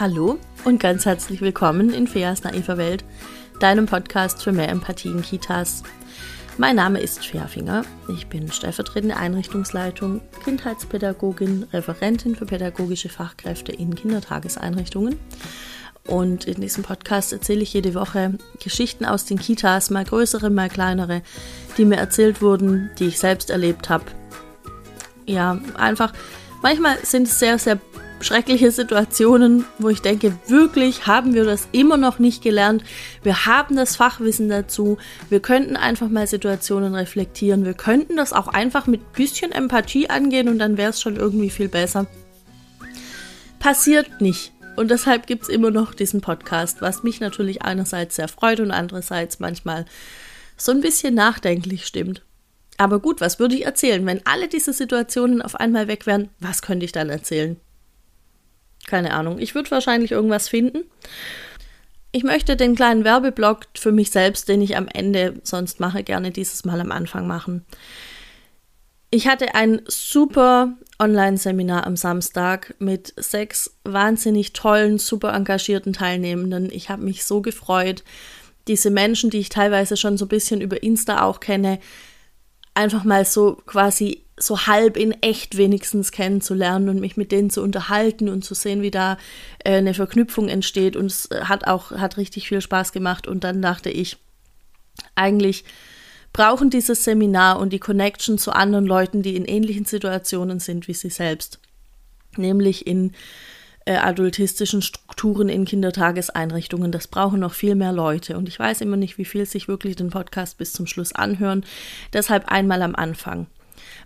Hallo und ganz herzlich willkommen in Feas naiver Welt, deinem Podcast für mehr Empathie in Kitas. Mein Name ist Fea Finger. Ich bin stellvertretende Einrichtungsleitung, Kindheitspädagogin, Referentin für pädagogische Fachkräfte in Kindertageseinrichtungen. Und in diesem Podcast erzähle ich jede Woche Geschichten aus den Kitas, mal größere, mal kleinere, die mir erzählt wurden, die ich selbst erlebt habe. Ja, einfach, manchmal sind es sehr, sehr schreckliche Situationen, wo ich denke, wirklich haben wir das immer noch nicht gelernt. Wir haben das Fachwissen dazu. Wir könnten einfach mal Situationen reflektieren. Wir könnten das auch einfach mit bisschen Empathie angehen und dann wäre es schon irgendwie viel besser. Passiert nicht. Und deshalb gibt es immer noch diesen Podcast, was mich natürlich einerseits sehr freut und andererseits manchmal so ein bisschen nachdenklich stimmt. Aber gut, was würde ich erzählen? Wenn alle diese Situationen auf einmal weg wären, was könnte ich dann erzählen? Keine Ahnung. Ich würde wahrscheinlich irgendwas finden. Ich möchte den kleinen Werbeblock für mich selbst, den ich am Ende sonst mache, gerne dieses Mal am Anfang machen. Ich hatte ein super Online-Seminar am Samstag mit sechs wahnsinnig tollen, super engagierten Teilnehmenden. Ich habe mich so gefreut, diese Menschen, die ich teilweise schon so ein bisschen über Insta auch kenne, einfach mal so quasi so halb in echt wenigstens kennenzulernen und mich mit denen zu unterhalten und zu sehen, wie da äh, eine Verknüpfung entsteht. Und es hat auch, hat richtig viel Spaß gemacht. Und dann dachte ich, eigentlich brauchen dieses Seminar und die Connection zu anderen Leuten, die in ähnlichen Situationen sind wie sie selbst. Nämlich in äh, adultistischen Strukturen in Kindertageseinrichtungen. Das brauchen noch viel mehr Leute. Und ich weiß immer nicht, wie viel sich wirklich den Podcast bis zum Schluss anhören. Deshalb einmal am Anfang.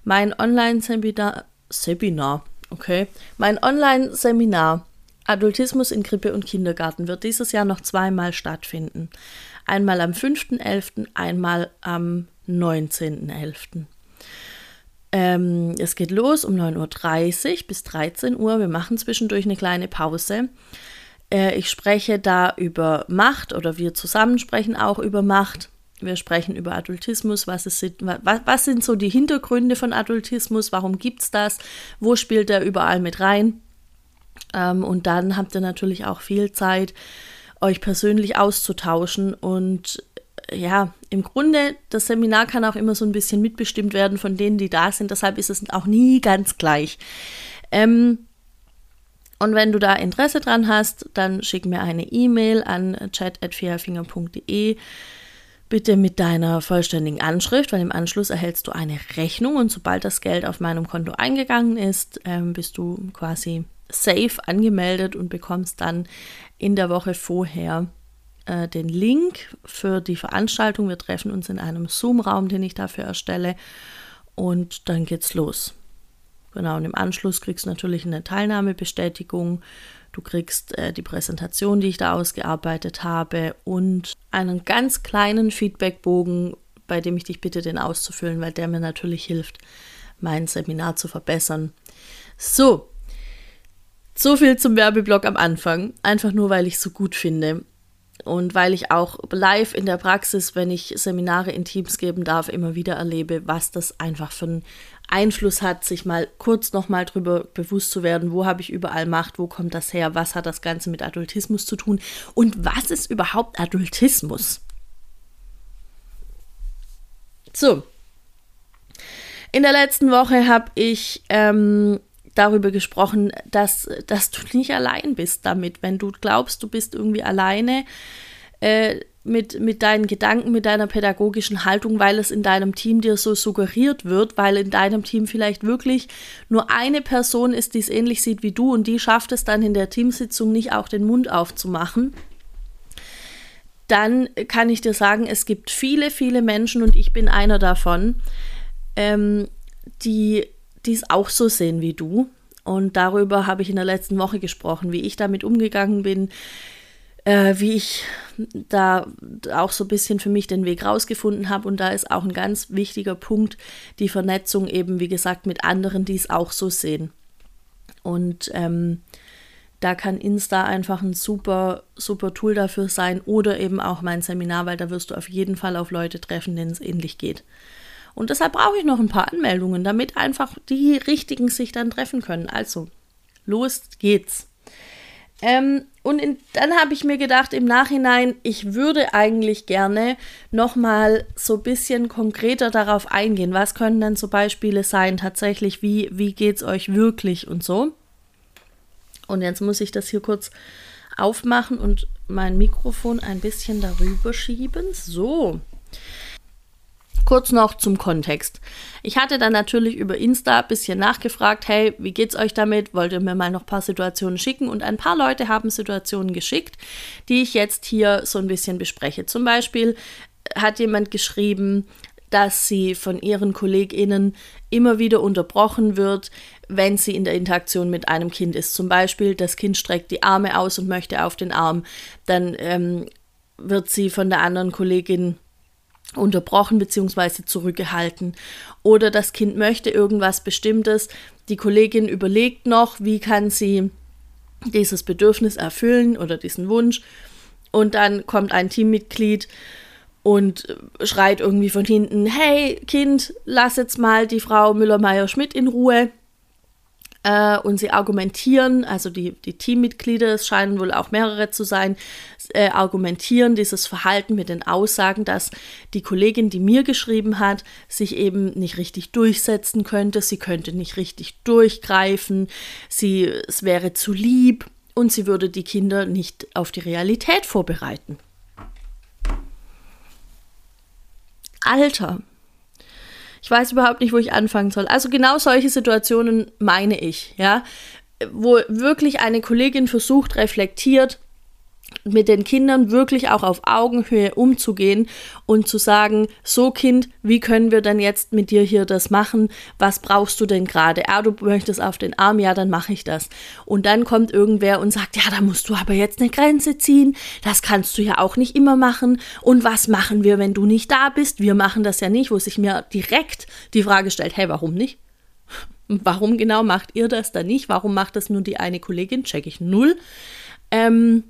Mein Online-Seminar, Seminar, okay, mein Online-Seminar Adultismus in Krippe und Kindergarten wird dieses Jahr noch zweimal stattfinden. Einmal am 5.11., einmal am 19.11. Ähm, es geht los um 9.30 Uhr bis 13 Uhr. Wir machen zwischendurch eine kleine Pause. Äh, ich spreche da über Macht oder wir zusammen sprechen auch über Macht. Wir sprechen über Adultismus, was, ist, was, was sind so die Hintergründe von Adultismus, warum gibt es das, wo spielt er überall mit rein. Ähm, und dann habt ihr natürlich auch viel Zeit, euch persönlich auszutauschen. Und äh, ja, im Grunde, das Seminar kann auch immer so ein bisschen mitbestimmt werden von denen, die da sind. Deshalb ist es auch nie ganz gleich. Ähm, und wenn du da Interesse dran hast, dann schick mir eine E-Mail an chat.fairfinger.de bitte mit deiner vollständigen Anschrift, weil im Anschluss erhältst du eine Rechnung und sobald das Geld auf meinem Konto eingegangen ist, ähm, bist du quasi safe angemeldet und bekommst dann in der Woche vorher äh, den Link für die Veranstaltung. Wir treffen uns in einem Zoom-Raum, den ich dafür erstelle und dann geht's los. Genau, und im Anschluss kriegst du natürlich eine Teilnahmebestätigung Du kriegst äh, die Präsentation, die ich da ausgearbeitet habe und einen ganz kleinen Feedbackbogen, bei dem ich dich bitte, den auszufüllen, weil der mir natürlich hilft, mein Seminar zu verbessern. So, so viel zum Werbeblock am Anfang. Einfach nur, weil ich es so gut finde. Und weil ich auch live in der Praxis, wenn ich Seminare in Teams geben darf, immer wieder erlebe, was das einfach für ein Einfluss hat, sich mal kurz nochmal drüber bewusst zu werden, wo habe ich überall Macht, wo kommt das her, was hat das Ganze mit Adultismus zu tun und was ist überhaupt Adultismus? So, in der letzten Woche habe ich ähm, darüber gesprochen, dass, dass du nicht allein bist damit. Wenn du glaubst, du bist irgendwie alleine, äh, mit, mit deinen Gedanken, mit deiner pädagogischen Haltung, weil es in deinem Team dir so suggeriert wird, weil in deinem Team vielleicht wirklich nur eine Person ist, die es ähnlich sieht wie du und die schafft es dann in der Teamsitzung nicht auch den Mund aufzumachen, dann kann ich dir sagen, es gibt viele, viele Menschen und ich bin einer davon, ähm, die es auch so sehen wie du. Und darüber habe ich in der letzten Woche gesprochen, wie ich damit umgegangen bin, äh, wie ich da auch so ein bisschen für mich den Weg rausgefunden habe. Und da ist auch ein ganz wichtiger Punkt die Vernetzung eben, wie gesagt, mit anderen, die es auch so sehen. Und ähm, da kann Insta einfach ein super, super Tool dafür sein oder eben auch mein Seminar, weil da wirst du auf jeden Fall auf Leute treffen, denen es ähnlich geht. Und deshalb brauche ich noch ein paar Anmeldungen, damit einfach die Richtigen sich dann treffen können. Also, los geht's. Ähm, und in, dann habe ich mir gedacht im Nachhinein, ich würde eigentlich gerne nochmal so ein bisschen konkreter darauf eingehen. Was können denn so Beispiele sein tatsächlich? Wie, wie geht es euch wirklich und so? Und jetzt muss ich das hier kurz aufmachen und mein Mikrofon ein bisschen darüber schieben. So. Kurz noch zum Kontext. Ich hatte dann natürlich über Insta ein bisschen nachgefragt, hey, wie geht's euch damit? Wollt ihr mir mal noch ein paar Situationen schicken? Und ein paar Leute haben Situationen geschickt, die ich jetzt hier so ein bisschen bespreche. Zum Beispiel hat jemand geschrieben, dass sie von ihren KollegInnen immer wieder unterbrochen wird, wenn sie in der Interaktion mit einem Kind ist. Zum Beispiel, das Kind streckt die Arme aus und möchte auf den Arm. Dann ähm, wird sie von der anderen Kollegin unterbrochen bzw. zurückgehalten. Oder das Kind möchte irgendwas Bestimmtes. Die Kollegin überlegt noch, wie kann sie dieses Bedürfnis erfüllen oder diesen Wunsch. Und dann kommt ein Teammitglied und schreit irgendwie von hinten, hey Kind, lass jetzt mal die Frau Müller-Meyer-Schmidt in Ruhe äh, und sie argumentieren, also die, die Teammitglieder, es scheinen wohl auch mehrere zu sein, äh, argumentieren dieses Verhalten mit den Aussagen, dass die Kollegin, die mir geschrieben hat, sich eben nicht richtig durchsetzen könnte, sie könnte nicht richtig durchgreifen, sie, es wäre zu lieb und sie würde die Kinder nicht auf die Realität vorbereiten. Alter, ich weiß überhaupt nicht, wo ich anfangen soll. Also genau solche Situationen meine ich, ja, wo wirklich eine Kollegin versucht, reflektiert, mit den Kindern wirklich auch auf Augenhöhe umzugehen und zu sagen, so Kind, wie können wir denn jetzt mit dir hier das machen? Was brauchst du denn gerade? Ah, du möchtest auf den Arm, ja, dann mache ich das. Und dann kommt irgendwer und sagt, ja, da musst du aber jetzt eine Grenze ziehen. Das kannst du ja auch nicht immer machen. Und was machen wir, wenn du nicht da bist? Wir machen das ja nicht, wo sich mir direkt die Frage stellt, hey, warum nicht? Warum genau macht ihr das dann nicht? Warum macht das nur die eine Kollegin? Check ich null. Ähm,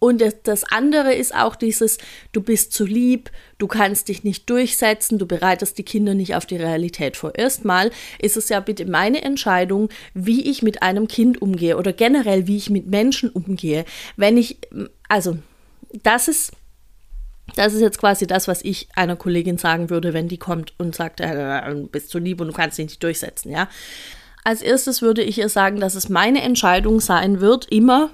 und das andere ist auch dieses, du bist zu lieb, du kannst dich nicht durchsetzen, du bereitest die Kinder nicht auf die Realität vor. Erstmal ist es ja bitte meine Entscheidung, wie ich mit einem Kind umgehe oder generell, wie ich mit Menschen umgehe. Wenn ich, also, das ist, das ist jetzt quasi das, was ich einer Kollegin sagen würde, wenn die kommt und sagt, äh, du bist zu lieb und du kannst dich nicht durchsetzen, ja. Als erstes würde ich ihr sagen, dass es meine Entscheidung sein wird, immer,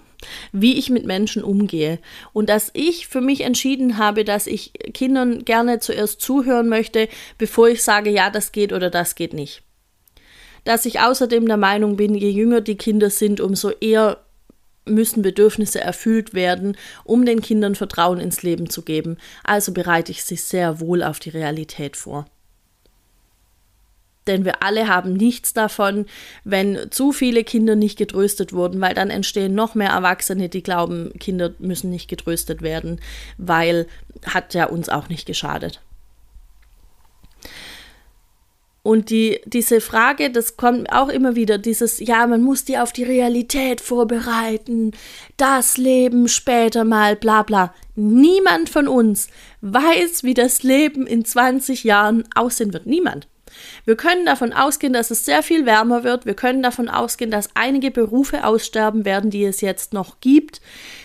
wie ich mit Menschen umgehe. Und dass ich für mich entschieden habe, dass ich Kindern gerne zuerst zuhören möchte, bevor ich sage, ja, das geht oder das geht nicht. Dass ich außerdem der Meinung bin, je jünger die Kinder sind, umso eher müssen Bedürfnisse erfüllt werden, um den Kindern Vertrauen ins Leben zu geben. Also bereite ich sie sehr wohl auf die Realität vor denn wir alle haben nichts davon, wenn zu viele Kinder nicht getröstet wurden, weil dann entstehen noch mehr Erwachsene, die glauben, Kinder müssen nicht getröstet werden, weil hat ja uns auch nicht geschadet. Und die, diese Frage, das kommt auch immer wieder, dieses, ja, man muss die auf die Realität vorbereiten, das Leben später mal, bla bla. Niemand von uns weiß, wie das Leben in 20 Jahren aussehen wird. Niemand. Wir können davon ausgehen, dass es sehr viel wärmer wird. Wir können davon ausgehen, dass einige Berufe aussterben werden, die es jetzt noch gibt,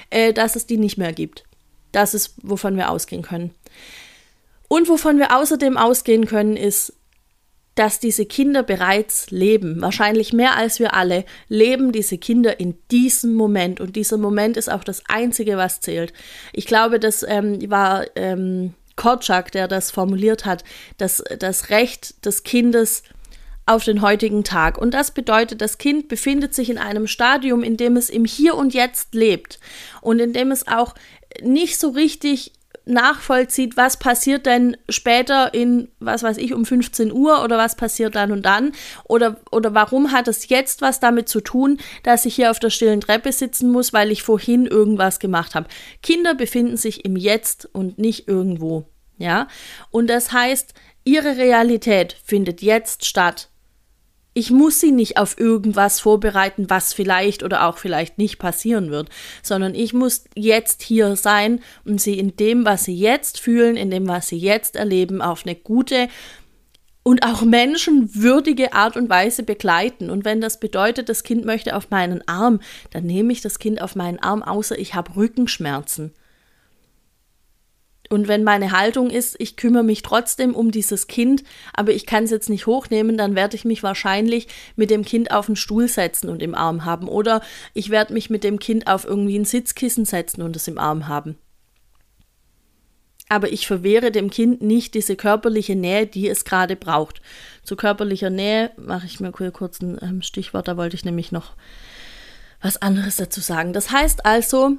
äh, dass es die nicht mehr gibt. Das ist, wovon wir ausgehen können. Und wovon wir außerdem ausgehen können, ist, dass diese Kinder bereits leben. Wahrscheinlich mehr als wir alle leben diese Kinder in diesem Moment. Und dieser Moment ist auch das Einzige, was zählt. Ich glaube, das ähm, war ähm, Korczak, der das formuliert hat, das, das Recht des Kindes auf den heutigen Tag. Und das bedeutet, das Kind befindet sich in einem Stadium, in dem es im Hier und Jetzt lebt und in dem es auch nicht so richtig nachvollzieht, was passiert denn später in, was weiß ich, um 15 Uhr oder was passiert dann und dann oder, oder warum hat es jetzt was damit zu tun, dass ich hier auf der stillen Treppe sitzen muss, weil ich vorhin irgendwas gemacht habe. Kinder befinden sich im Jetzt und nicht irgendwo, ja. Und das heißt, ihre Realität findet jetzt statt ich muss sie nicht auf irgendwas vorbereiten, was vielleicht oder auch vielleicht nicht passieren wird, sondern ich muss jetzt hier sein und sie in dem, was sie jetzt fühlen, in dem, was sie jetzt erleben, auf eine gute und auch menschenwürdige Art und Weise begleiten. Und wenn das bedeutet, das Kind möchte auf meinen Arm, dann nehme ich das Kind auf meinen Arm, außer ich habe Rückenschmerzen. Und wenn meine Haltung ist, ich kümmere mich trotzdem um dieses Kind, aber ich kann es jetzt nicht hochnehmen, dann werde ich mich wahrscheinlich mit dem Kind auf den Stuhl setzen und im Arm haben. Oder ich werde mich mit dem Kind auf irgendwie ein Sitzkissen setzen und es im Arm haben aber ich verwehre dem Kind nicht diese körperliche Nähe, die es gerade braucht. Zu körperlicher Nähe mache ich mir kurz ein ähm, Stichwort, da wollte ich nämlich noch was anderes dazu sagen. Das heißt also,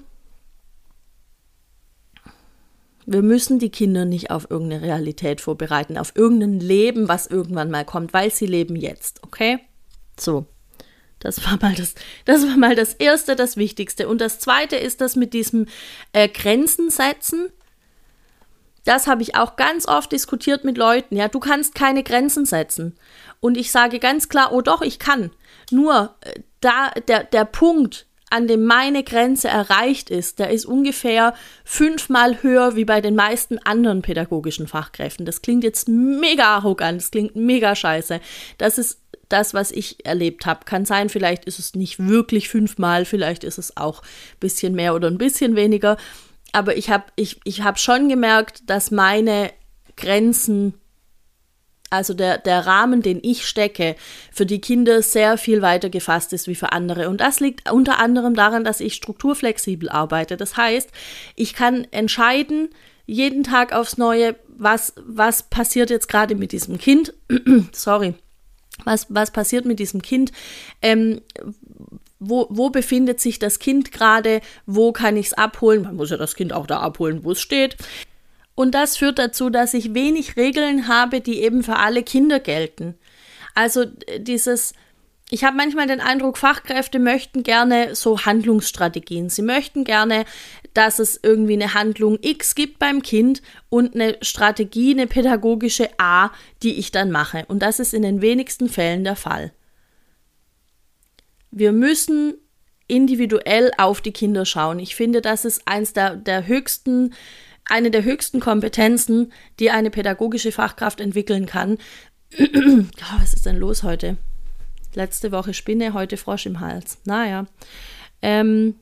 wir müssen die Kinder nicht auf irgendeine Realität vorbereiten, auf irgendein Leben, was irgendwann mal kommt, weil sie leben jetzt, okay? So. Das war mal das, das war mal das erste, das Wichtigste. Und das zweite ist das mit diesem äh, Grenzen setzen. Das habe ich auch ganz oft diskutiert mit Leuten. Ja, du kannst keine Grenzen setzen. Und ich sage ganz klar, oh doch, ich kann. Nur äh, da der, der Punkt, an dem meine Grenze erreicht ist, der ist ungefähr fünfmal höher wie bei den meisten anderen pädagogischen Fachkräften. Das klingt jetzt mega arrogant, das klingt mega scheiße. Das ist das, was ich erlebt habe. Kann sein, vielleicht ist es nicht wirklich fünfmal, vielleicht ist es auch ein bisschen mehr oder ein bisschen weniger aber ich habe ich, ich hab schon gemerkt, dass meine Grenzen, also der, der Rahmen, den ich stecke, für die Kinder sehr viel weiter gefasst ist wie für andere. Und das liegt unter anderem daran, dass ich strukturflexibel arbeite. Das heißt, ich kann entscheiden, jeden Tag aufs Neue, was, was passiert jetzt gerade mit diesem Kind. Sorry. Was, was passiert mit diesem Kind? Ähm, wo, wo befindet sich das Kind gerade, wo kann ich es abholen. Man muss ja das Kind auch da abholen, wo es steht. Und das führt dazu, dass ich wenig Regeln habe, die eben für alle Kinder gelten. Also dieses, ich habe manchmal den Eindruck, Fachkräfte möchten gerne so Handlungsstrategien. Sie möchten gerne, dass es irgendwie eine Handlung X gibt beim Kind und eine Strategie, eine pädagogische A, die ich dann mache. Und das ist in den wenigsten Fällen der Fall. Wir müssen individuell auf die Kinder schauen. Ich finde, das ist eins der, der höchsten, eine der höchsten Kompetenzen, die eine pädagogische Fachkraft entwickeln kann. oh, was ist denn los heute? Letzte Woche Spinne, heute Frosch im Hals. Naja. Ähm,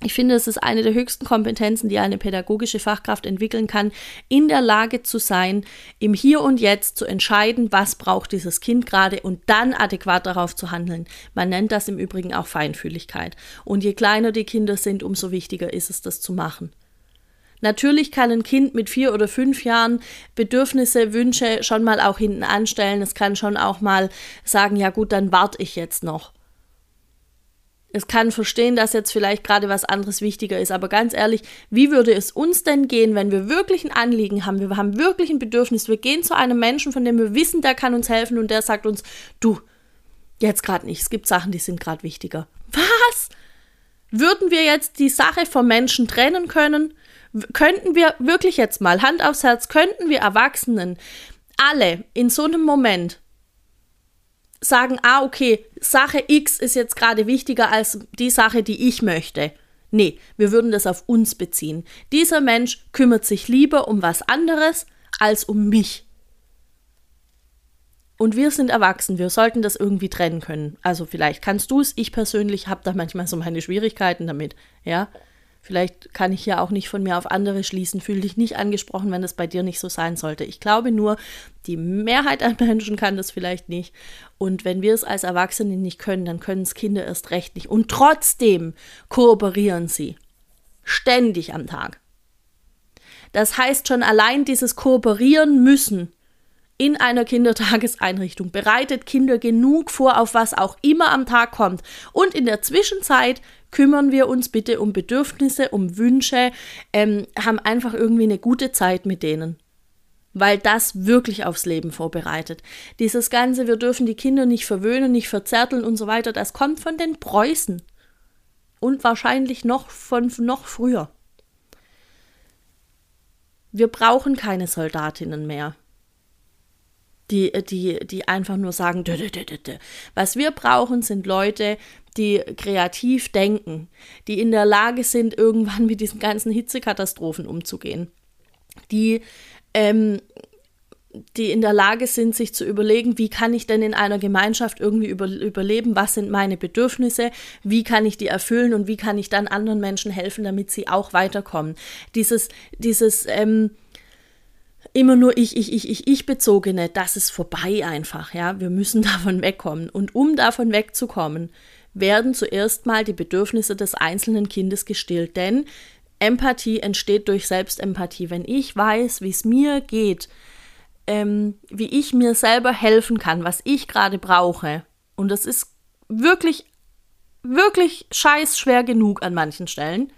ich finde, es ist eine der höchsten Kompetenzen, die eine pädagogische Fachkraft entwickeln kann, in der Lage zu sein, im Hier und Jetzt zu entscheiden, was braucht dieses Kind gerade und dann adäquat darauf zu handeln. Man nennt das im Übrigen auch Feinfühligkeit. Und je kleiner die Kinder sind, umso wichtiger ist es, das zu machen. Natürlich kann ein Kind mit vier oder fünf Jahren Bedürfnisse, Wünsche schon mal auch hinten anstellen. Es kann schon auch mal sagen, ja gut, dann warte ich jetzt noch. Es kann verstehen, dass jetzt vielleicht gerade was anderes wichtiger ist, aber ganz ehrlich, wie würde es uns denn gehen, wenn wir wirklich ein Anliegen haben, wir haben wirklich ein Bedürfnis, wir gehen zu einem Menschen, von dem wir wissen, der kann uns helfen und der sagt uns, du, jetzt gerade nicht, es gibt Sachen, die sind gerade wichtiger. Was? Würden wir jetzt die Sache vom Menschen trennen können? Könnten wir wirklich jetzt mal, Hand aufs Herz, könnten wir Erwachsenen alle in so einem Moment sagen, ah, okay, Sache X ist jetzt gerade wichtiger als die Sache, die ich möchte. Nee, wir würden das auf uns beziehen. Dieser Mensch kümmert sich lieber um was anderes als um mich. Und wir sind erwachsen, wir sollten das irgendwie trennen können. Also vielleicht kannst du es, ich persönlich habe da manchmal so meine Schwierigkeiten damit, ja. Vielleicht kann ich ja auch nicht von mir auf andere schließen. Fühl dich nicht angesprochen, wenn das bei dir nicht so sein sollte. Ich glaube nur, die Mehrheit an Menschen kann das vielleicht nicht. Und wenn wir es als Erwachsene nicht können, dann können es Kinder erst recht nicht. Und trotzdem kooperieren sie. Ständig am Tag. Das heißt schon allein dieses Kooperieren müssen in einer Kindertageseinrichtung bereitet Kinder genug vor, auf was auch immer am Tag kommt. Und in der Zwischenzeit kümmern wir uns bitte um Bedürfnisse, um Wünsche, ähm, haben einfach irgendwie eine gute Zeit mit denen. Weil das wirklich aufs Leben vorbereitet. Dieses Ganze, wir dürfen die Kinder nicht verwöhnen, nicht verzärteln und so weiter, das kommt von den Preußen. Und wahrscheinlich noch von noch früher. Wir brauchen keine Soldatinnen mehr die, die, die einfach nur sagen, dö, dö, dö, was wir brauchen, sind Leute, die kreativ denken, die in der Lage sind, irgendwann mit diesen ganzen Hitzekatastrophen umzugehen, die ähm, die in der Lage sind, sich zu überlegen, wie kann ich denn in einer Gemeinschaft irgendwie über, überleben, was sind meine Bedürfnisse, wie kann ich die erfüllen? Und wie kann ich dann anderen Menschen helfen, damit sie auch weiterkommen. Dieses, dieses ähm, immer nur ich, ich, ich, ich, ich bezogene, das ist vorbei einfach, ja. Wir müssen davon wegkommen. Und um davon wegzukommen, werden zuerst mal die Bedürfnisse des einzelnen Kindes gestillt, denn Empathie entsteht durch Selbstempathie. Wenn ich weiß, wie es mir geht, ähm, wie ich mir selber helfen kann, was ich gerade brauche, und das ist wirklich, wirklich scheiß schwer genug an manchen Stellen,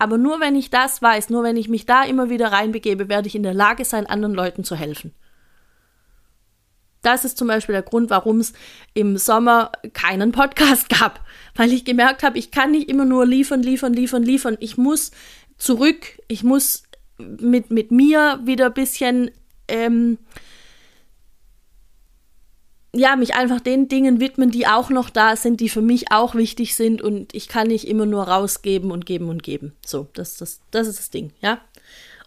aber nur wenn ich das weiß, nur wenn ich mich da immer wieder reinbegebe, werde ich in der Lage sein, anderen Leuten zu helfen. Das ist zum Beispiel der Grund, warum es im Sommer keinen Podcast gab, weil ich gemerkt habe, ich kann nicht immer nur liefern, liefern, liefern, liefern. Ich muss zurück, ich muss mit, mit mir wieder ein bisschen ähm, ja, mich einfach den Dingen widmen, die auch noch da sind, die für mich auch wichtig sind und ich kann nicht immer nur rausgeben und geben und geben. So, das, das, das ist das Ding, ja.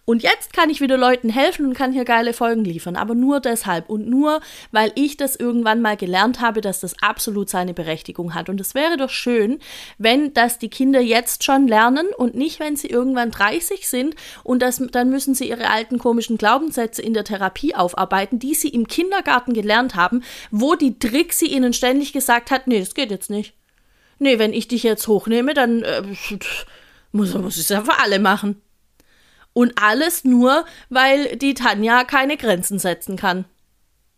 Und jetzt kann ich wieder Leuten helfen und kann hier geile Folgen liefern, aber nur deshalb und nur, weil ich das irgendwann mal gelernt habe, dass das absolut seine Berechtigung hat. Und es wäre doch schön, wenn das die Kinder jetzt schon lernen und nicht, wenn sie irgendwann 30 sind und das, dann müssen sie ihre alten komischen Glaubenssätze in der Therapie aufarbeiten, die sie im Kindergarten gelernt haben, wo die Trixie ihnen ständig gesagt hat, nee, das geht jetzt nicht. Nee, wenn ich dich jetzt hochnehme, dann äh, muss, muss ich es ja für alle machen. Und alles nur, weil die Tanja keine Grenzen setzen kann.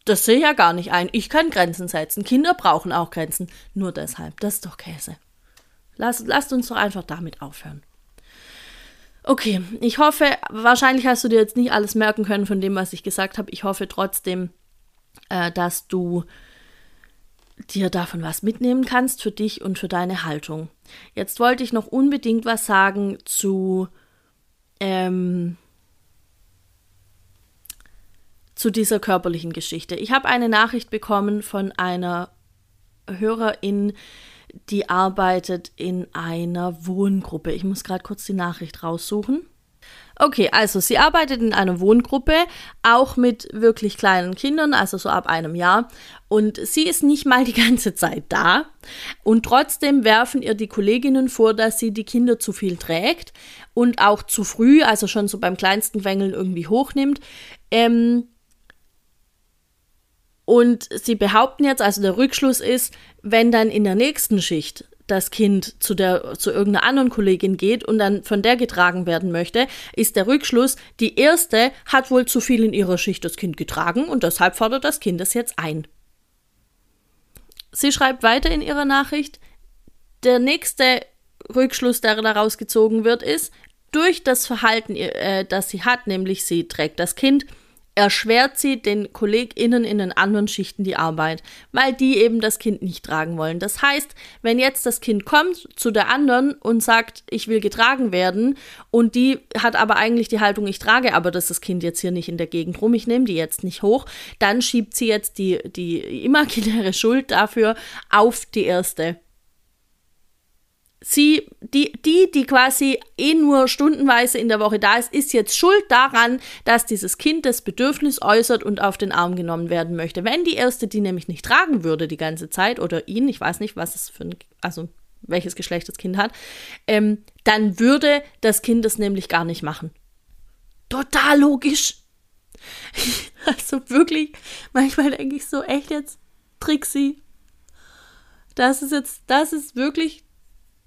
Das sehe ich ja gar nicht ein. Ich kann Grenzen setzen. Kinder brauchen auch Grenzen. Nur deshalb. Das ist doch Käse. Lass, lasst uns doch einfach damit aufhören. Okay, ich hoffe, wahrscheinlich hast du dir jetzt nicht alles merken können von dem, was ich gesagt habe. Ich hoffe trotzdem, äh, dass du dir davon was mitnehmen kannst für dich und für deine Haltung. Jetzt wollte ich noch unbedingt was sagen zu ähm, zu dieser körperlichen Geschichte. Ich habe eine Nachricht bekommen von einer Hörerin, die arbeitet in einer Wohngruppe. Ich muss gerade kurz die Nachricht raussuchen. Okay, also sie arbeitet in einer Wohngruppe, auch mit wirklich kleinen Kindern, also so ab einem Jahr. Und sie ist nicht mal die ganze Zeit da. Und trotzdem werfen ihr die Kolleginnen vor, dass sie die Kinder zu viel trägt und auch zu früh, also schon so beim kleinsten Quengeln irgendwie hochnimmt. Ähm, und sie behaupten jetzt, also der Rückschluss ist, wenn dann in der nächsten Schicht das Kind zu der zu irgendeiner anderen Kollegin geht und dann von der getragen werden möchte, ist der Rückschluss, die erste hat wohl zu viel in ihrer Schicht das Kind getragen und deshalb fordert das Kind das jetzt ein. Sie schreibt weiter in ihrer Nachricht, der nächste Rückschluss, der daraus gezogen wird, ist, durch das Verhalten, äh, das sie hat, nämlich sie trägt das Kind, erschwert sie den KollegInnen in den anderen Schichten die Arbeit, weil die eben das Kind nicht tragen wollen. Das heißt, wenn jetzt das Kind kommt zu der anderen und sagt, ich will getragen werden, und die hat aber eigentlich die Haltung, ich trage aber das, das Kind jetzt hier nicht in der Gegend rum, ich nehme die jetzt nicht hoch, dann schiebt sie jetzt die, die imaginäre Schuld dafür auf die erste sie, die, die, die quasi eh nur stundenweise in der Woche da ist, ist jetzt schuld daran, dass dieses Kind das Bedürfnis äußert und auf den Arm genommen werden möchte. Wenn die erste die nämlich nicht tragen würde die ganze Zeit oder ihn, ich weiß nicht, was es für ein, also welches Geschlecht das Kind hat, ähm, dann würde das Kind das nämlich gar nicht machen. Total logisch. Also wirklich, manchmal denke ich so, echt jetzt, Trixie. Das ist jetzt, das ist wirklich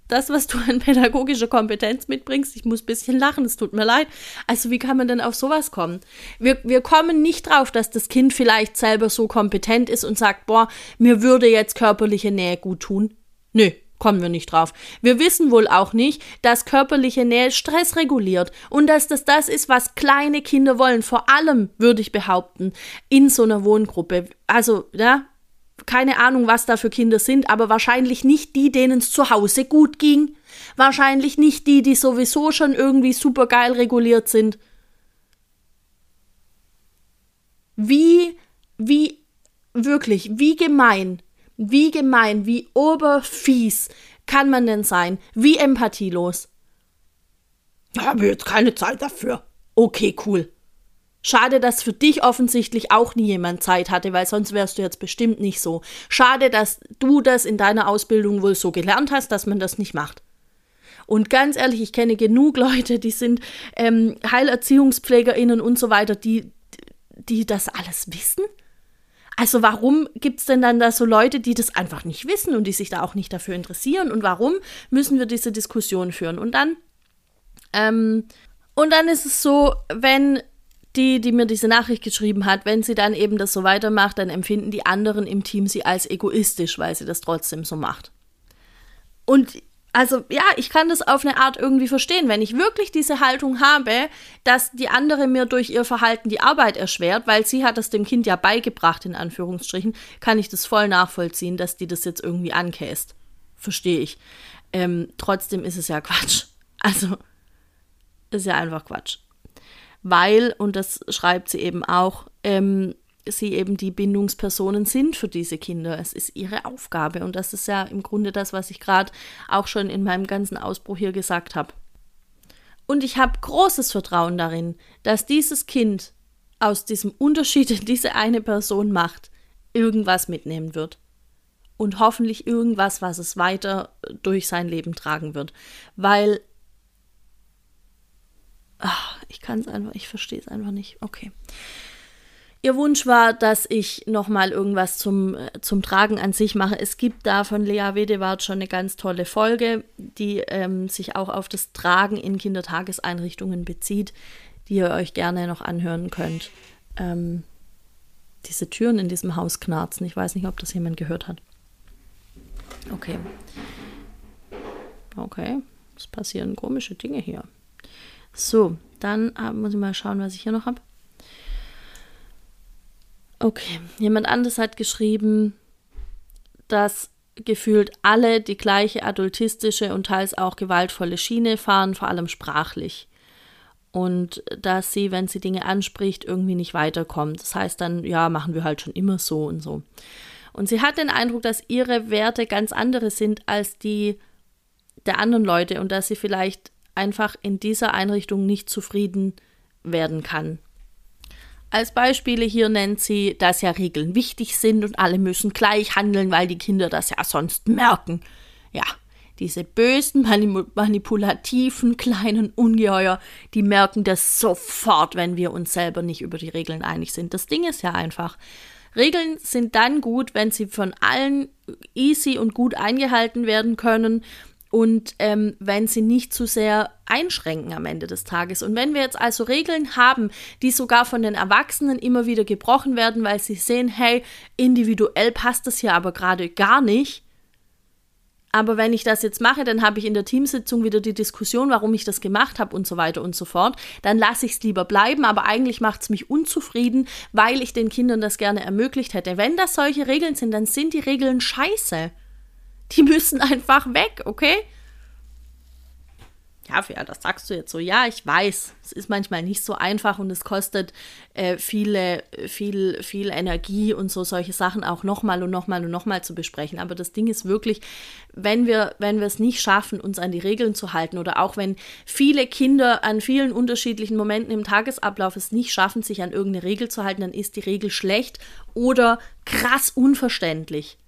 das, was du an pädagogischer Kompetenz mitbringst. Ich muss ein bisschen lachen, es tut mir leid. Also wie kann man denn auf sowas kommen? Wir, wir kommen nicht drauf, dass das Kind vielleicht selber so kompetent ist und sagt, boah, mir würde jetzt körperliche Nähe gut tun. Nö, kommen wir nicht drauf. Wir wissen wohl auch nicht, dass körperliche Nähe Stress reguliert und dass das das ist, was kleine Kinder wollen. Vor allem, würde ich behaupten, in so einer Wohngruppe. Also, ja, keine Ahnung, was da für Kinder sind, aber wahrscheinlich nicht die, denen es zu Hause gut ging. Wahrscheinlich nicht die, die sowieso schon irgendwie super geil reguliert sind. Wie, wie, wirklich, wie gemein, wie gemein, wie oberfies kann man denn sein? Wie empathielos? Ich habe jetzt keine Zeit dafür. Okay, cool. Schade, dass für dich offensichtlich auch nie jemand Zeit hatte, weil sonst wärst du jetzt bestimmt nicht so. Schade, dass du das in deiner Ausbildung wohl so gelernt hast, dass man das nicht macht. Und ganz ehrlich, ich kenne genug Leute, die sind ähm, HeilerziehungspflegerInnen und so weiter, die, die das alles wissen. Also warum gibt es denn dann da so Leute, die das einfach nicht wissen und die sich da auch nicht dafür interessieren? Und warum müssen wir diese Diskussion führen? Und dann, ähm, und dann ist es so, wenn die, die mir diese Nachricht geschrieben hat, wenn sie dann eben das so weitermacht, dann empfinden die anderen im Team sie als egoistisch, weil sie das trotzdem so macht. Und also ja, ich kann das auf eine Art irgendwie verstehen. Wenn ich wirklich diese Haltung habe, dass die andere mir durch ihr Verhalten die Arbeit erschwert, weil sie hat das dem Kind ja beigebracht, in Anführungsstrichen, kann ich das voll nachvollziehen, dass die das jetzt irgendwie ankäst. Verstehe ich. Ähm, trotzdem ist es ja Quatsch. Also, ist ja einfach Quatsch weil, und das schreibt sie eben auch, ähm, sie eben die Bindungspersonen sind für diese Kinder. Es ist ihre Aufgabe und das ist ja im Grunde das, was ich gerade auch schon in meinem ganzen Ausbruch hier gesagt habe. Und ich habe großes Vertrauen darin, dass dieses Kind aus diesem Unterschied, den diese eine Person macht, irgendwas mitnehmen wird. Und hoffentlich irgendwas, was es weiter durch sein Leben tragen wird. Weil Ach, ich kann es einfach, ich verstehe es einfach nicht. Okay. Ihr Wunsch war, dass ich nochmal irgendwas zum, äh, zum Tragen an sich mache. Es gibt da von Lea Wedewart schon eine ganz tolle Folge, die ähm, sich auch auf das Tragen in Kindertageseinrichtungen bezieht, die ihr euch gerne noch anhören könnt. Ähm, diese Türen in diesem Haus knarzen. Ich weiß nicht, ob das jemand gehört hat. Okay. Okay. Es passieren komische Dinge hier. So, dann äh, muss ich mal schauen, was ich hier noch habe. Okay, jemand anderes hat geschrieben, dass gefühlt alle die gleiche adultistische und teils auch gewaltvolle Schiene fahren, vor allem sprachlich. Und dass sie, wenn sie Dinge anspricht, irgendwie nicht weiterkommt. Das heißt dann, ja, machen wir halt schon immer so und so. Und sie hat den Eindruck, dass ihre Werte ganz andere sind als die der anderen Leute und dass sie vielleicht einfach in dieser Einrichtung nicht zufrieden werden kann. Als Beispiele hier nennt sie, dass ja Regeln wichtig sind und alle müssen gleich handeln, weil die Kinder das ja sonst merken. Ja, diese bösen, manipulativen kleinen Ungeheuer, die merken das sofort, wenn wir uns selber nicht über die Regeln einig sind. Das Ding ist ja einfach, Regeln sind dann gut, wenn sie von allen easy und gut eingehalten werden können und ähm, wenn sie nicht zu sehr einschränken am Ende des Tages. Und wenn wir jetzt also Regeln haben, die sogar von den Erwachsenen immer wieder gebrochen werden, weil sie sehen, hey, individuell passt das hier aber gerade gar nicht. Aber wenn ich das jetzt mache, dann habe ich in der Teamsitzung wieder die Diskussion, warum ich das gemacht habe und so weiter und so fort. Dann lasse ich es lieber bleiben, aber eigentlich macht es mich unzufrieden, weil ich den Kindern das gerne ermöglicht hätte. Wenn das solche Regeln sind, dann sind die Regeln scheiße. Die müssen einfach weg, okay? Ja, ja, das sagst du jetzt so. Ja, ich weiß, es ist manchmal nicht so einfach und es kostet äh, viele, viel, viel Energie und so solche Sachen auch nochmal und nochmal und nochmal zu besprechen. Aber das Ding ist wirklich, wenn wir, wenn wir es nicht schaffen, uns an die Regeln zu halten oder auch wenn viele Kinder an vielen unterschiedlichen Momenten im Tagesablauf es nicht schaffen, sich an irgendeine Regel zu halten, dann ist die Regel schlecht oder krass unverständlich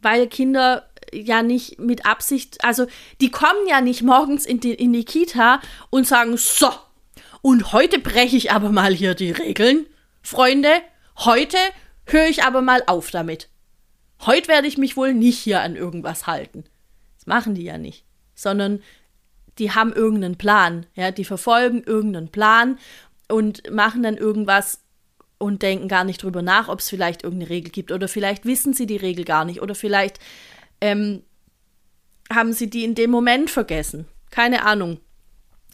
weil Kinder ja nicht mit Absicht, also die kommen ja nicht morgens in die, in die Kita und sagen, so, und heute breche ich aber mal hier die Regeln. Freunde, heute höre ich aber mal auf damit. Heute werde ich mich wohl nicht hier an irgendwas halten. Das machen die ja nicht, sondern die haben irgendeinen Plan, ja, die verfolgen irgendeinen Plan und machen dann irgendwas und denken gar nicht drüber nach, ob es vielleicht irgendeine Regel gibt oder vielleicht wissen sie die Regel gar nicht oder vielleicht ähm, haben sie die in dem Moment vergessen. Keine Ahnung.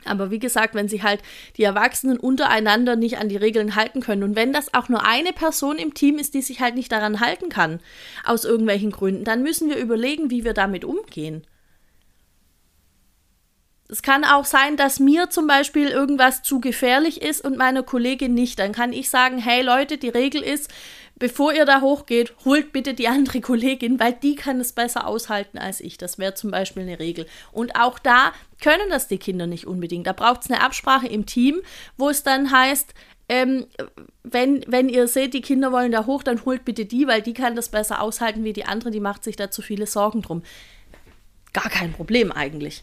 Aber wie gesagt, wenn sie halt die Erwachsenen untereinander nicht an die Regeln halten können und wenn das auch nur eine Person im Team ist, die sich halt nicht daran halten kann, aus irgendwelchen Gründen, dann müssen wir überlegen, wie wir damit umgehen. Es kann auch sein, dass mir zum Beispiel irgendwas zu gefährlich ist und meiner Kollegin nicht. Dann kann ich sagen, hey Leute, die Regel ist, bevor ihr da hochgeht, holt bitte die andere Kollegin, weil die kann es besser aushalten als ich. Das wäre zum Beispiel eine Regel. Und auch da können das die Kinder nicht unbedingt. Da braucht es eine Absprache im Team, wo es dann heißt, ähm, wenn, wenn ihr seht, die Kinder wollen da hoch, dann holt bitte die, weil die kann das besser aushalten wie die andere, die macht sich da zu viele Sorgen drum. Gar kein Problem eigentlich.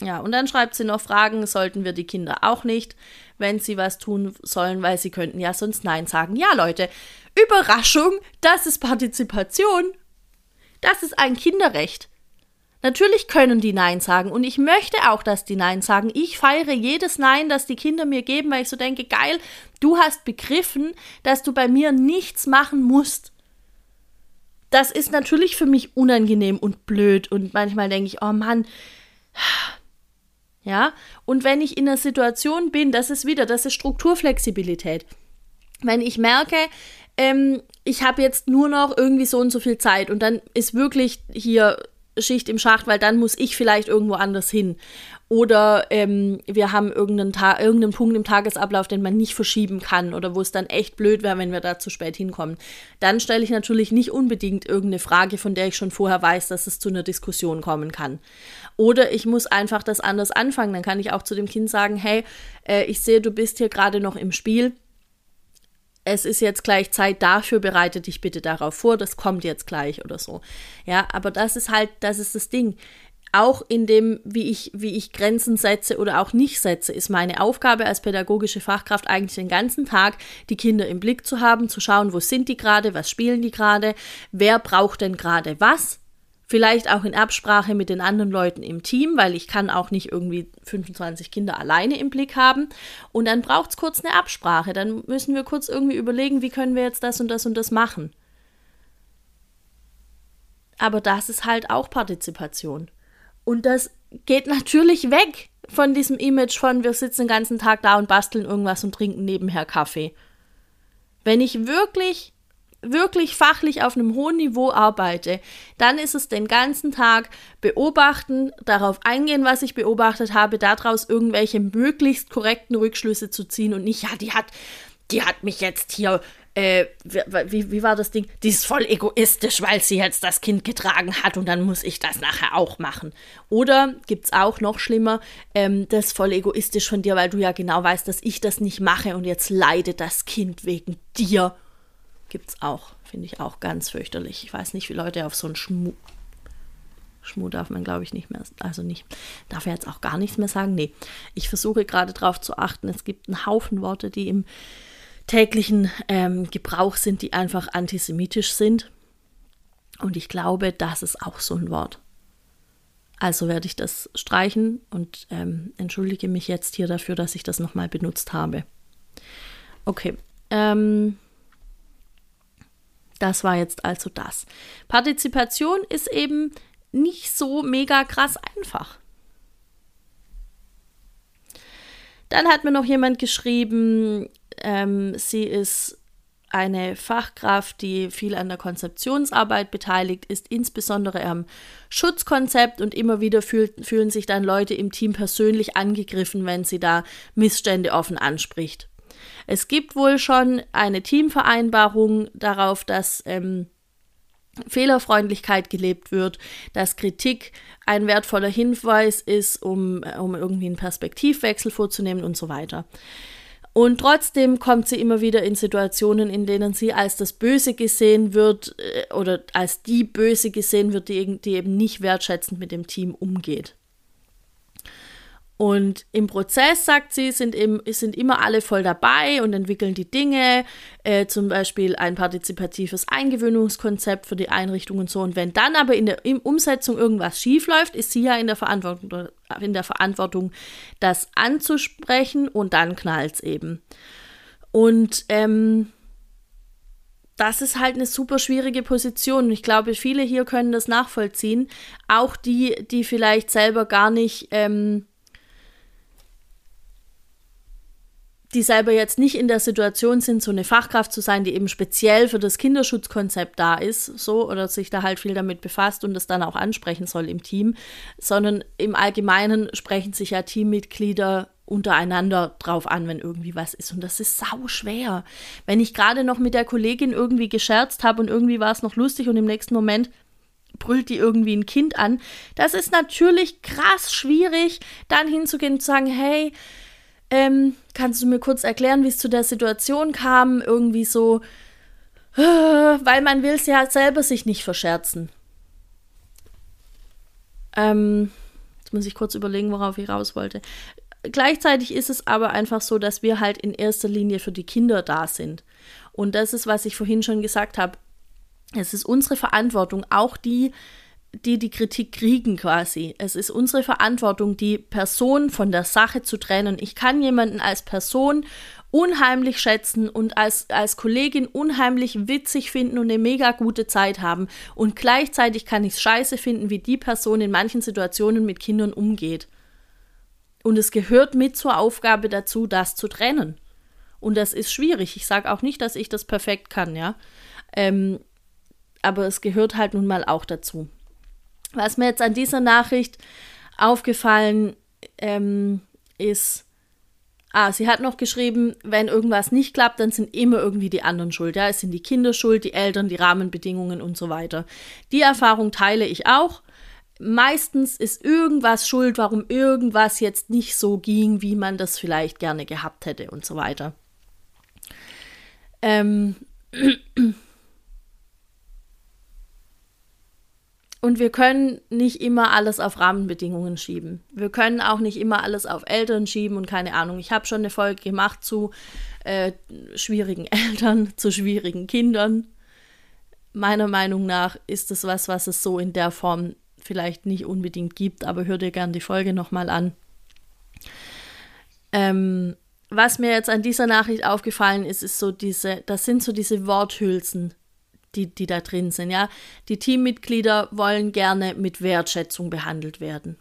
Ja, und dann schreibt sie noch Fragen, sollten wir die Kinder auch nicht, wenn sie was tun sollen, weil sie könnten ja sonst Nein sagen. Ja, Leute, Überraschung, das ist Partizipation. Das ist ein Kinderrecht. Natürlich können die Nein sagen und ich möchte auch, dass die Nein sagen. Ich feiere jedes Nein, das die Kinder mir geben, weil ich so denke, geil, du hast begriffen, dass du bei mir nichts machen musst. Das ist natürlich für mich unangenehm und blöd und manchmal denke ich, oh Mann, ja, und wenn ich in einer Situation bin, das ist wieder, das ist Strukturflexibilität. Wenn ich merke, ähm, ich habe jetzt nur noch irgendwie so und so viel Zeit und dann ist wirklich hier Schicht im Schacht, weil dann muss ich vielleicht irgendwo anders hin. Oder ähm, wir haben irgendeinen, Ta irgendeinen Punkt im Tagesablauf, den man nicht verschieben kann oder wo es dann echt blöd wäre, wenn wir da zu spät hinkommen. Dann stelle ich natürlich nicht unbedingt irgendeine Frage, von der ich schon vorher weiß, dass es zu einer Diskussion kommen kann. Oder ich muss einfach das anders anfangen. Dann kann ich auch zu dem Kind sagen, hey, äh, ich sehe, du bist hier gerade noch im Spiel es ist jetzt gleich Zeit dafür, bereite dich bitte darauf vor, das kommt jetzt gleich oder so. Ja, aber das ist halt, das ist das Ding. Auch in dem, wie ich, wie ich Grenzen setze oder auch nicht setze, ist meine Aufgabe als pädagogische Fachkraft eigentlich den ganzen Tag, die Kinder im Blick zu haben, zu schauen, wo sind die gerade, was spielen die gerade, wer braucht denn gerade was, Vielleicht auch in Absprache mit den anderen Leuten im Team, weil ich kann auch nicht irgendwie 25 Kinder alleine im Blick haben. Und dann braucht es kurz eine Absprache. Dann müssen wir kurz irgendwie überlegen, wie können wir jetzt das und das und das machen. Aber das ist halt auch Partizipation. Und das geht natürlich weg von diesem Image von wir sitzen den ganzen Tag da und basteln irgendwas und trinken nebenher Kaffee. Wenn ich wirklich wirklich fachlich auf einem hohen Niveau arbeite, dann ist es den ganzen Tag beobachten, darauf eingehen, was ich beobachtet habe, daraus irgendwelche möglichst korrekten Rückschlüsse zu ziehen und nicht, ja, die hat, die hat mich jetzt hier, äh, wie, wie war das Ding? Die ist voll egoistisch, weil sie jetzt das Kind getragen hat und dann muss ich das nachher auch machen. Oder gibt es auch noch schlimmer, ähm, das ist voll egoistisch von dir, weil du ja genau weißt, dass ich das nicht mache und jetzt leidet das Kind wegen dir Gibt es auch, finde ich auch ganz fürchterlich. Ich weiß nicht, wie Leute auf so einen Schmu. Schmu darf man, glaube ich, nicht mehr. Also nicht. Darf er jetzt auch gar nichts mehr sagen? Nee. Ich versuche gerade darauf zu achten. Es gibt einen Haufen Worte, die im täglichen ähm, Gebrauch sind, die einfach antisemitisch sind. Und ich glaube, das ist auch so ein Wort. Also werde ich das streichen und ähm, entschuldige mich jetzt hier dafür, dass ich das nochmal benutzt habe. Okay. Ähm, das war jetzt also das. Partizipation ist eben nicht so mega krass einfach. Dann hat mir noch jemand geschrieben, ähm, sie ist eine Fachkraft, die viel an der Konzeptionsarbeit beteiligt ist, insbesondere am Schutzkonzept und immer wieder fühl, fühlen sich dann Leute im Team persönlich angegriffen, wenn sie da Missstände offen anspricht. Es gibt wohl schon eine Teamvereinbarung darauf, dass ähm, Fehlerfreundlichkeit gelebt wird, dass Kritik ein wertvoller Hinweis ist, um, um irgendwie einen Perspektivwechsel vorzunehmen und so weiter. Und trotzdem kommt sie immer wieder in Situationen, in denen sie als das Böse gesehen wird äh, oder als die Böse gesehen wird, die, die eben nicht wertschätzend mit dem Team umgeht. Und im Prozess, sagt sie, sind, eben, sind immer alle voll dabei und entwickeln die Dinge, äh, zum Beispiel ein partizipatives Eingewöhnungskonzept für die Einrichtung und so. Und wenn dann aber in der in Umsetzung irgendwas schiefläuft, ist sie ja in der Verantwortung, in der Verantwortung das anzusprechen und dann knallt es eben. Und ähm, das ist halt eine super schwierige Position. Ich glaube, viele hier können das nachvollziehen. Auch die, die vielleicht selber gar nicht. Ähm, die selber jetzt nicht in der Situation sind, so eine Fachkraft zu sein, die eben speziell für das Kinderschutzkonzept da ist, so oder sich da halt viel damit befasst und das dann auch ansprechen soll im Team, sondern im Allgemeinen sprechen sich ja Teammitglieder untereinander drauf an, wenn irgendwie was ist. Und das ist sau schwer. Wenn ich gerade noch mit der Kollegin irgendwie gescherzt habe und irgendwie war es noch lustig und im nächsten Moment brüllt die irgendwie ein Kind an. Das ist natürlich krass schwierig, dann hinzugehen und zu sagen, hey, ähm, kannst du mir kurz erklären, wie es zu der Situation kam? Irgendwie so, äh, weil man will es ja selber sich nicht verscherzen. Ähm, jetzt muss ich kurz überlegen, worauf ich raus wollte. Gleichzeitig ist es aber einfach so, dass wir halt in erster Linie für die Kinder da sind. Und das ist, was ich vorhin schon gesagt habe. Es ist unsere Verantwortung, auch die, die die Kritik kriegen quasi. Es ist unsere Verantwortung, die Person von der Sache zu trennen. Ich kann jemanden als Person unheimlich schätzen und als, als Kollegin unheimlich witzig finden und eine mega gute Zeit haben. Und gleichzeitig kann ich es scheiße finden, wie die Person in manchen Situationen mit Kindern umgeht. Und es gehört mit zur Aufgabe dazu, das zu trennen. Und das ist schwierig. Ich sage auch nicht, dass ich das perfekt kann, ja. Ähm, aber es gehört halt nun mal auch dazu. Was mir jetzt an dieser Nachricht aufgefallen ähm, ist, ah, sie hat noch geschrieben, wenn irgendwas nicht klappt, dann sind immer irgendwie die anderen schuld. Ja, es sind die Kinder schuld, die Eltern, die Rahmenbedingungen und so weiter. Die Erfahrung teile ich auch. Meistens ist irgendwas schuld, warum irgendwas jetzt nicht so ging, wie man das vielleicht gerne gehabt hätte und so weiter. Ähm, Und wir können nicht immer alles auf Rahmenbedingungen schieben. Wir können auch nicht immer alles auf Eltern schieben und keine Ahnung. Ich habe schon eine Folge gemacht zu äh, schwierigen Eltern, zu schwierigen Kindern. Meiner Meinung nach ist es was, was es so in der Form vielleicht nicht unbedingt gibt, aber hör dir gerne die Folge nochmal an. Ähm, was mir jetzt an dieser Nachricht aufgefallen ist, ist so diese, das sind so diese Worthülsen, die, die da drin sind. Ja? Die Teammitglieder wollen gerne mit Wertschätzung behandelt werden.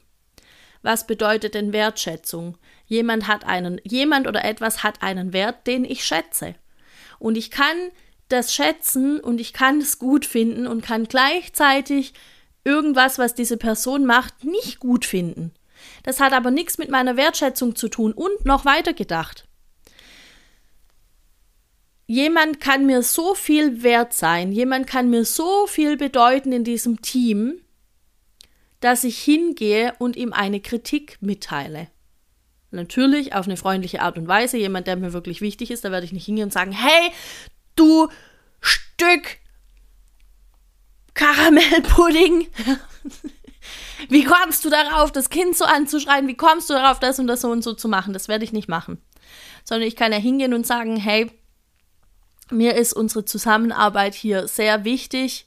Was bedeutet denn Wertschätzung? Jemand hat einen, jemand oder etwas hat einen Wert, den ich schätze. Und ich kann das schätzen und ich kann es gut finden und kann gleichzeitig irgendwas, was diese Person macht, nicht gut finden. Das hat aber nichts mit meiner Wertschätzung zu tun und noch weiter gedacht jemand kann mir so viel wert sein, jemand kann mir so viel bedeuten in diesem Team, dass ich hingehe und ihm eine Kritik mitteile. Natürlich auf eine freundliche Art und Weise, jemand, der mir wirklich wichtig ist, da werde ich nicht hingehen und sagen, hey, du Stück Karamellpudding. Wie kommst du darauf, das Kind so anzuschreien? Wie kommst du darauf, das und das so und so zu machen? Das werde ich nicht machen. Sondern ich kann ja hingehen und sagen, hey, mir ist unsere Zusammenarbeit hier sehr wichtig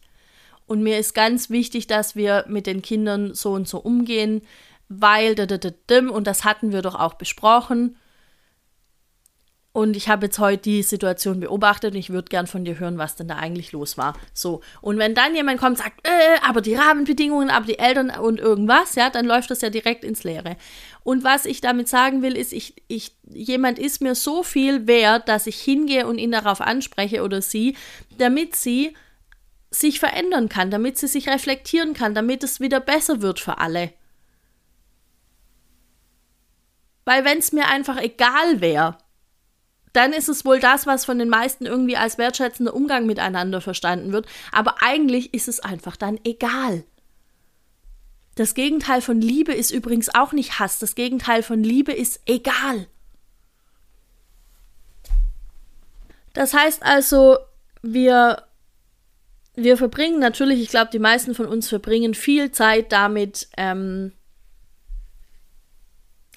und mir ist ganz wichtig, dass wir mit den Kindern so und so umgehen, weil und das hatten wir doch auch besprochen. Und ich habe jetzt heute die Situation beobachtet und ich würde gern von dir hören, was denn da eigentlich los war. So. Und wenn dann jemand kommt und sagt, äh, aber die Rahmenbedingungen, aber die Eltern und irgendwas, ja, dann läuft das ja direkt ins Leere. Und was ich damit sagen will, ist, ich, ich, jemand ist mir so viel wert, dass ich hingehe und ihn darauf anspreche oder sie, damit sie sich verändern kann, damit sie sich reflektieren kann, damit es wieder besser wird für alle. Weil wenn es mir einfach egal wäre, dann ist es wohl das, was von den meisten irgendwie als wertschätzender Umgang miteinander verstanden wird. Aber eigentlich ist es einfach dann egal. Das Gegenteil von Liebe ist übrigens auch nicht Hass. Das Gegenteil von Liebe ist egal. Das heißt also, wir, wir verbringen natürlich, ich glaube, die meisten von uns verbringen viel Zeit damit, ähm,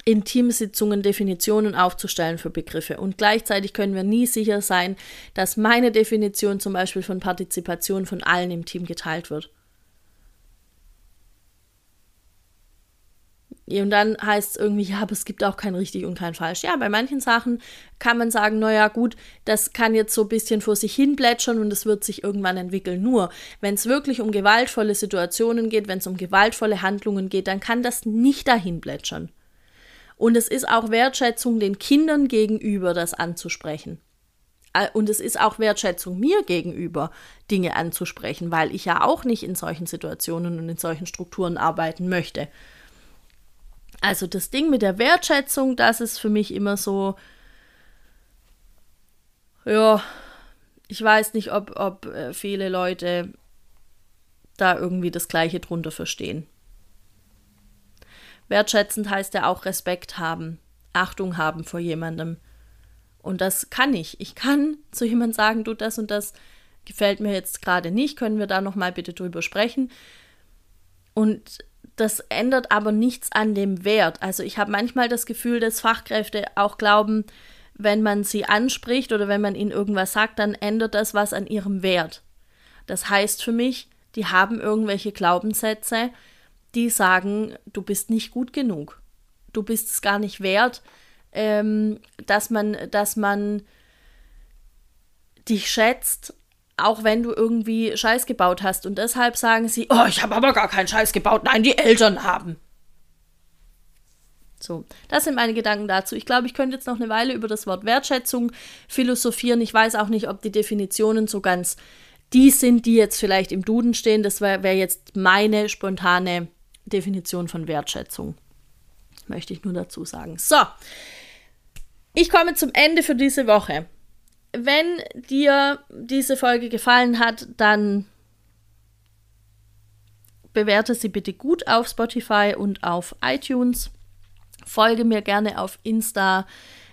in Teamsitzungen Definitionen aufzustellen für Begriffe. Und gleichzeitig können wir nie sicher sein, dass meine Definition zum Beispiel von Partizipation von allen im Team geteilt wird. Und dann heißt es irgendwie, ja, aber es gibt auch kein richtig und kein falsch. Ja, bei manchen Sachen kann man sagen, naja, gut, das kann jetzt so ein bisschen vor sich hin plätschern und es wird sich irgendwann entwickeln. Nur, wenn es wirklich um gewaltvolle Situationen geht, wenn es um gewaltvolle Handlungen geht, dann kann das nicht dahin plätschern. Und es ist auch Wertschätzung den Kindern gegenüber, das anzusprechen. Und es ist auch Wertschätzung mir gegenüber, Dinge anzusprechen, weil ich ja auch nicht in solchen Situationen und in solchen Strukturen arbeiten möchte. Also das Ding mit der Wertschätzung, das ist für mich immer so, ja, ich weiß nicht, ob, ob äh, viele Leute da irgendwie das Gleiche drunter verstehen. Wertschätzend heißt ja auch Respekt haben, Achtung haben vor jemandem. Und das kann ich. Ich kann zu jemandem sagen, du, das und das gefällt mir jetzt gerade nicht, können wir da nochmal bitte drüber sprechen. Und das ändert aber nichts an dem Wert. Also ich habe manchmal das Gefühl, dass Fachkräfte auch glauben, wenn man sie anspricht oder wenn man ihnen irgendwas sagt, dann ändert das was an ihrem Wert. Das heißt für mich, die haben irgendwelche Glaubenssätze, die sagen, du bist nicht gut genug. Du bist es gar nicht wert, ähm, dass man, dass man dich schätzt, auch wenn du irgendwie Scheiß gebaut hast. Und deshalb sagen sie, oh, ich habe aber gar keinen Scheiß gebaut. Nein, die Eltern haben. So, das sind meine Gedanken dazu. Ich glaube, ich könnte jetzt noch eine Weile über das Wort Wertschätzung philosophieren. Ich weiß auch nicht, ob die Definitionen so ganz die sind, die jetzt vielleicht im Duden stehen. Das wäre wär jetzt meine spontane Definition von Wertschätzung. Möchte ich nur dazu sagen. So, ich komme zum Ende für diese Woche. Wenn dir diese Folge gefallen hat, dann bewerte sie bitte gut auf Spotify und auf iTunes. Folge mir gerne auf Insta.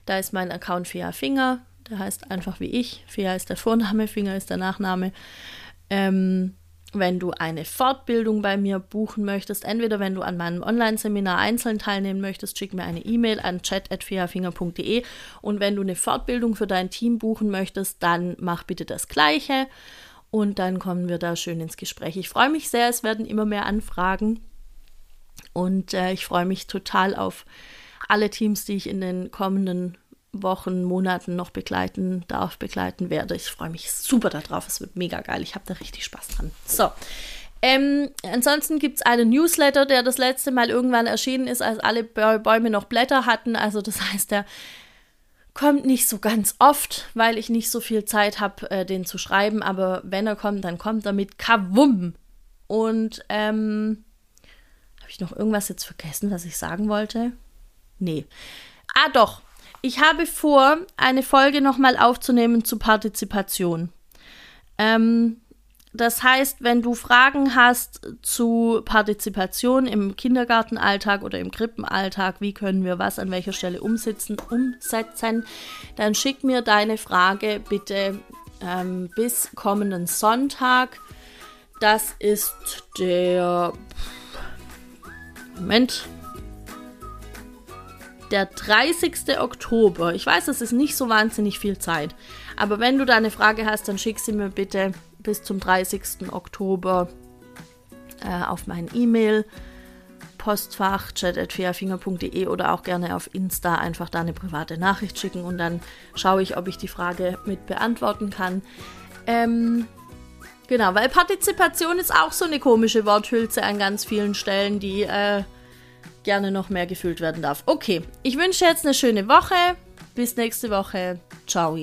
Da ist mein Account Fia Finger. Der heißt einfach wie ich. Fia ist der Vorname, Finger ist der Nachname. Ähm, wenn du eine Fortbildung bei mir buchen möchtest, entweder wenn du an meinem Online-Seminar einzeln teilnehmen möchtest, schick mir eine E-Mail an chat.fiafinger.de und wenn du eine Fortbildung für dein Team buchen möchtest, dann mach bitte das Gleiche. Und dann kommen wir da schön ins Gespräch. Ich freue mich sehr, es werden immer mehr Anfragen. Und äh, ich freue mich total auf alle Teams, die ich in den kommenden Wochen, Monaten noch begleiten darf, begleiten werde. Ich freue mich super darauf. Es wird mega geil. Ich habe da richtig Spaß dran. So. Ähm, ansonsten gibt es einen Newsletter, der das letzte Mal irgendwann erschienen ist, als alle Bäume noch Blätter hatten. Also das heißt, der kommt nicht so ganz oft, weil ich nicht so viel Zeit habe, äh, den zu schreiben. Aber wenn er kommt, dann kommt er mit Kavum. Und ähm, habe ich noch irgendwas jetzt vergessen, was ich sagen wollte? Nee. Ah, doch. Ich habe vor, eine Folge nochmal aufzunehmen zu Partizipation. Ähm, das heißt, wenn du Fragen hast zu Partizipation im Kindergartenalltag oder im Krippenalltag, wie können wir was an welcher Stelle umsetzen, umsetzen dann schick mir deine Frage bitte ähm, bis kommenden Sonntag. Das ist der Moment, der 30. Oktober. Ich weiß, das ist nicht so wahnsinnig viel Zeit. Aber wenn du da eine Frage hast, dann schick sie mir bitte bis zum 30. Oktober äh, auf mein E-Mail. Postfach chat.fairfinger.de oder auch gerne auf Insta einfach da eine private Nachricht schicken und dann schaue ich, ob ich die Frage mit beantworten kann. Ähm, genau, weil Partizipation ist auch so eine komische Worthülse an ganz vielen Stellen, die äh, gerne noch mehr gefüllt werden darf. Okay, ich wünsche jetzt eine schöne Woche. Bis nächste Woche. Ciao.